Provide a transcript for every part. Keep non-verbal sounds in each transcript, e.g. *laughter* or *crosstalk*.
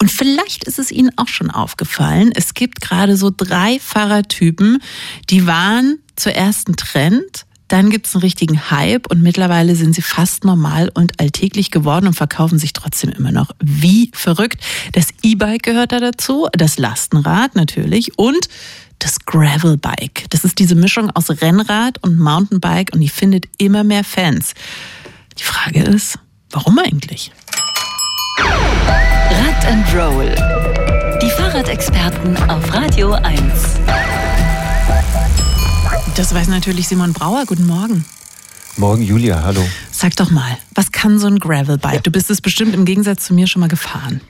Und vielleicht ist es Ihnen auch schon aufgefallen, es gibt gerade so drei Fahrradtypen, die waren zuerst ein Trend, dann gibt es einen richtigen Hype und mittlerweile sind sie fast normal und alltäglich geworden und verkaufen sich trotzdem immer noch wie verrückt. Das E-Bike gehört da dazu, das Lastenrad natürlich und das Gravelbike. Das ist diese Mischung aus Rennrad und Mountainbike und die findet immer mehr Fans. Die Frage ist, warum eigentlich? Rad and Roll. Die Fahrradexperten auf Radio 1. Das weiß natürlich Simon Brauer. Guten Morgen. Morgen, Julia, hallo. Sag doch mal, was kann so ein Gravelbike? Ja. Du bist es bestimmt im Gegensatz zu mir schon mal gefahren.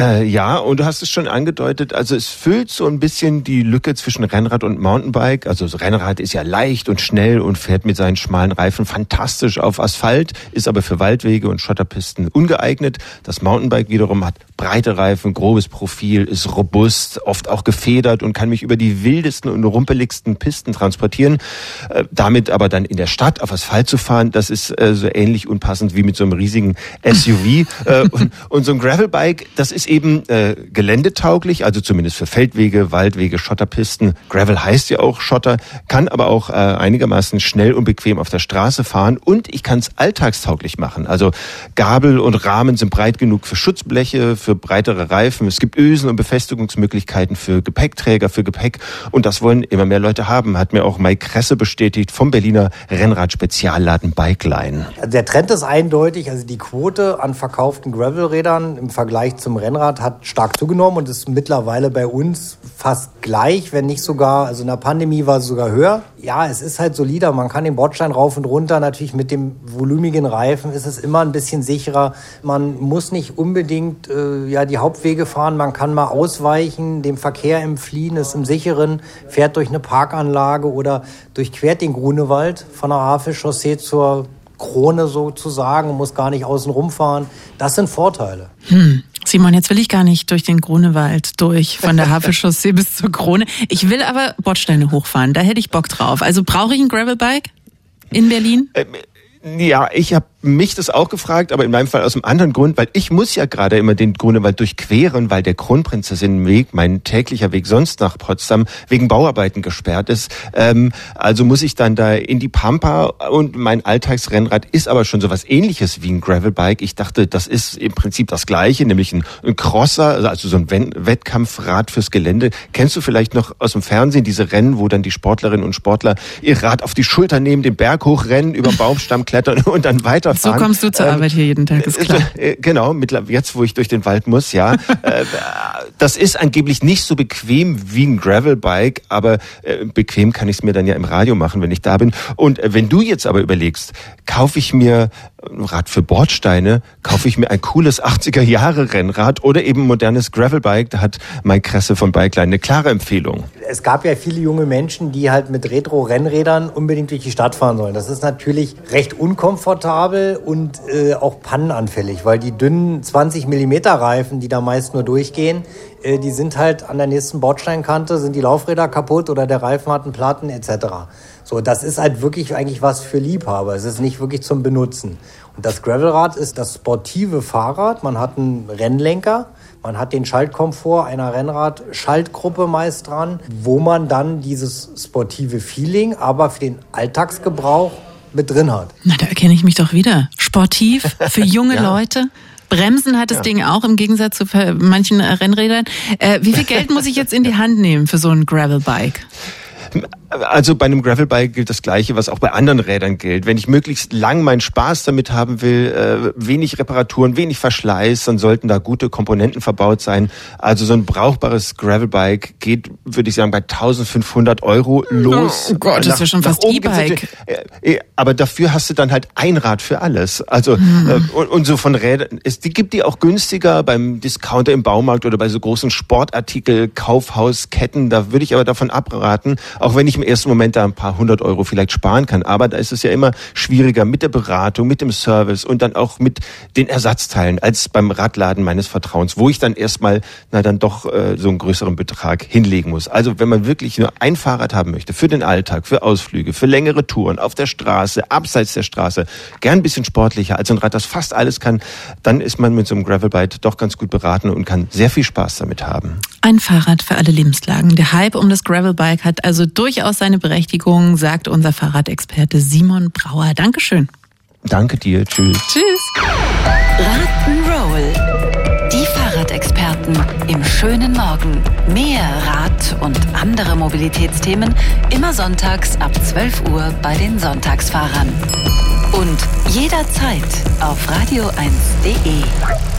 Äh, ja, und du hast es schon angedeutet, also es füllt so ein bisschen die Lücke zwischen Rennrad und Mountainbike. Also das Rennrad ist ja leicht und schnell und fährt mit seinen schmalen Reifen fantastisch auf Asphalt, ist aber für Waldwege und Schotterpisten ungeeignet. Das Mountainbike wiederum hat breite Reifen, grobes Profil, ist robust, oft auch gefedert und kann mich über die wildesten und rumpeligsten Pisten transportieren. Äh, damit aber dann in der Stadt auf Asphalt zu fahren, das ist äh, so ähnlich unpassend wie mit so einem riesigen SUV. äh, *laughs* und, und so ein Gravelbike, das ist eben geländetauglich, also zumindest für Feldwege, Waldwege, Schotterpisten. Gravel heißt ja auch Schotter, kann aber auch einigermaßen schnell und bequem auf der Straße fahren und ich kann es alltagstauglich machen. Also Gabel und Rahmen sind breit genug für Schutzbleche, für breitere Reifen. Es gibt Ösen und Befestigungsmöglichkeiten für Gepäckträger, für Gepäck und das wollen immer mehr Leute haben, hat mir auch Mike Kresse bestätigt vom Berliner Rennrad-Spezialladen Bikeline. Der Trend ist eindeutig, also die Quote an verkauften Gravelrädern im Vergleich zum Rennrad Rennrad hat stark zugenommen und ist mittlerweile bei uns fast gleich, wenn nicht sogar, also in der Pandemie war es sogar höher. Ja, es ist halt solider. Man kann den Bordstein rauf und runter. Natürlich mit dem volumigen Reifen ist es immer ein bisschen sicherer. Man muss nicht unbedingt äh, ja, die Hauptwege fahren. Man kann mal ausweichen, dem Verkehr entfliehen, ist im sicheren, fährt durch eine Parkanlage oder durchquert den Grunewald von der Havelchaussee zur Krone sozusagen, muss gar nicht außen rumfahren. Das sind Vorteile. Hm. Simon, jetzt will ich gar nicht durch den Grunewald durch, von der Havelchaussee *laughs* bis zur Krone. Ich will aber Bordsteine hochfahren, da hätte ich Bock drauf. Also brauche ich ein Gravelbike in Berlin? Ähm, ja, ich habe mich das auch gefragt, aber in meinem Fall aus einem anderen Grund, weil ich muss ja gerade immer den Grunewald durchqueren, weil der Kronprinzessinnenweg, mein täglicher Weg sonst nach Potsdam, wegen Bauarbeiten gesperrt ist. Ähm, also muss ich dann da in die Pampa und mein Alltagsrennrad ist aber schon sowas ähnliches wie ein Gravelbike. Ich dachte, das ist im Prinzip das gleiche, nämlich ein, ein Crosser, also so ein Wettkampfrad fürs Gelände. Kennst du vielleicht noch aus dem Fernsehen diese Rennen, wo dann die Sportlerinnen und Sportler ihr Rad auf die Schulter nehmen, den Berg hochrennen, über Baumstamm klettern und dann weiter weiterfahren. So kommst du zur ähm, Arbeit hier jeden Tag, ist klar. Äh, genau, jetzt wo ich durch den Wald muss, ja. *laughs* Äh, das ist angeblich nicht so bequem wie ein Gravelbike, aber äh, bequem kann ich es mir dann ja im Radio machen, wenn ich da bin. Und wenn du jetzt aber überlegst, kaufe ich mir Rad für Bordsteine, kaufe ich mir ein cooles 80er Jahre Rennrad oder eben modernes Gravelbike, da hat Mike Kresse von Bikeline eine klare Empfehlung. Es gab ja viele junge Menschen, die halt mit Retro-Rennrädern unbedingt durch die Stadt fahren sollen. Das ist natürlich recht unkomfortabel und äh, auch pannenanfällig, weil die dünnen 20 mm Reifen, die da meist nur durchgehen, äh, die sind halt an der nächsten Bordsteinkante, sind die Laufräder kaputt oder der Reifen hat einen Platten etc. So, das ist halt wirklich eigentlich was für Liebhaber. Es ist nicht wirklich zum Benutzen. Und das Gravelrad ist das sportive Fahrrad. Man hat einen Rennlenker, man hat den Schaltkomfort einer Rennrad-Schaltgruppe meist dran, wo man dann dieses sportive Feeling, aber für den Alltagsgebrauch mit drin hat. Na, da erkenne ich mich doch wieder. Sportiv für *laughs* junge ja. Leute. Bremsen hat das ja. Ding auch im Gegensatz zu manchen Rennrädern. Äh, wie viel Geld muss ich jetzt in die *laughs* Hand nehmen für so ein Gravelbike? Also bei einem Gravelbike gilt das Gleiche, was auch bei anderen Rädern gilt. Wenn ich möglichst lang meinen Spaß damit haben will, äh, wenig Reparaturen, wenig Verschleiß, dann sollten da gute Komponenten verbaut sein. Also so ein brauchbares Gravelbike geht, würde ich sagen, bei 1500 Euro los. Oh Gott, das ist ja schon fast E-Bike. Äh, aber dafür hast du dann halt ein Rad für alles. Also hm. und, und, so von Rädern, es die gibt die auch günstiger beim Discounter im Baumarkt oder bei so großen Sportartikel, Kaufhausketten. Da würde ich aber davon abraten, auch wenn ich im ersten Moment da ein paar hundert Euro vielleicht sparen kann. Aber da ist es ja immer schwieriger mit der Beratung, mit dem Service und dann auch mit den Ersatzteilen als beim Radladen meines Vertrauens, wo ich dann erstmal na dann doch äh, so einen größeren Betrag hinlegen muss. Also wenn man wirklich nur ein Fahrrad haben möchte für den Alltag, für Ausflüge, für längere Touren auf der Straße, abseits der Straße, gern ein bisschen sportlicher als ein Rad, das fast alles kann, dann ist man mit so einem Gravelbike doch ganz gut beraten und kann sehr viel Spaß damit haben. Ein Fahrrad für alle Lebenslagen. Der Hype um das Gravelbike hat also durchaus seine Berechtigung, sagt unser Fahrradexperte Simon Brauer. Dankeschön. Danke dir. Tschüss. Tschüss. Rock'n'Roll. Die Fahrradexperten im schönen Morgen. Mehr Rad und andere Mobilitätsthemen immer sonntags ab 12 Uhr bei den Sonntagsfahrern. Und jederzeit auf radio1.de.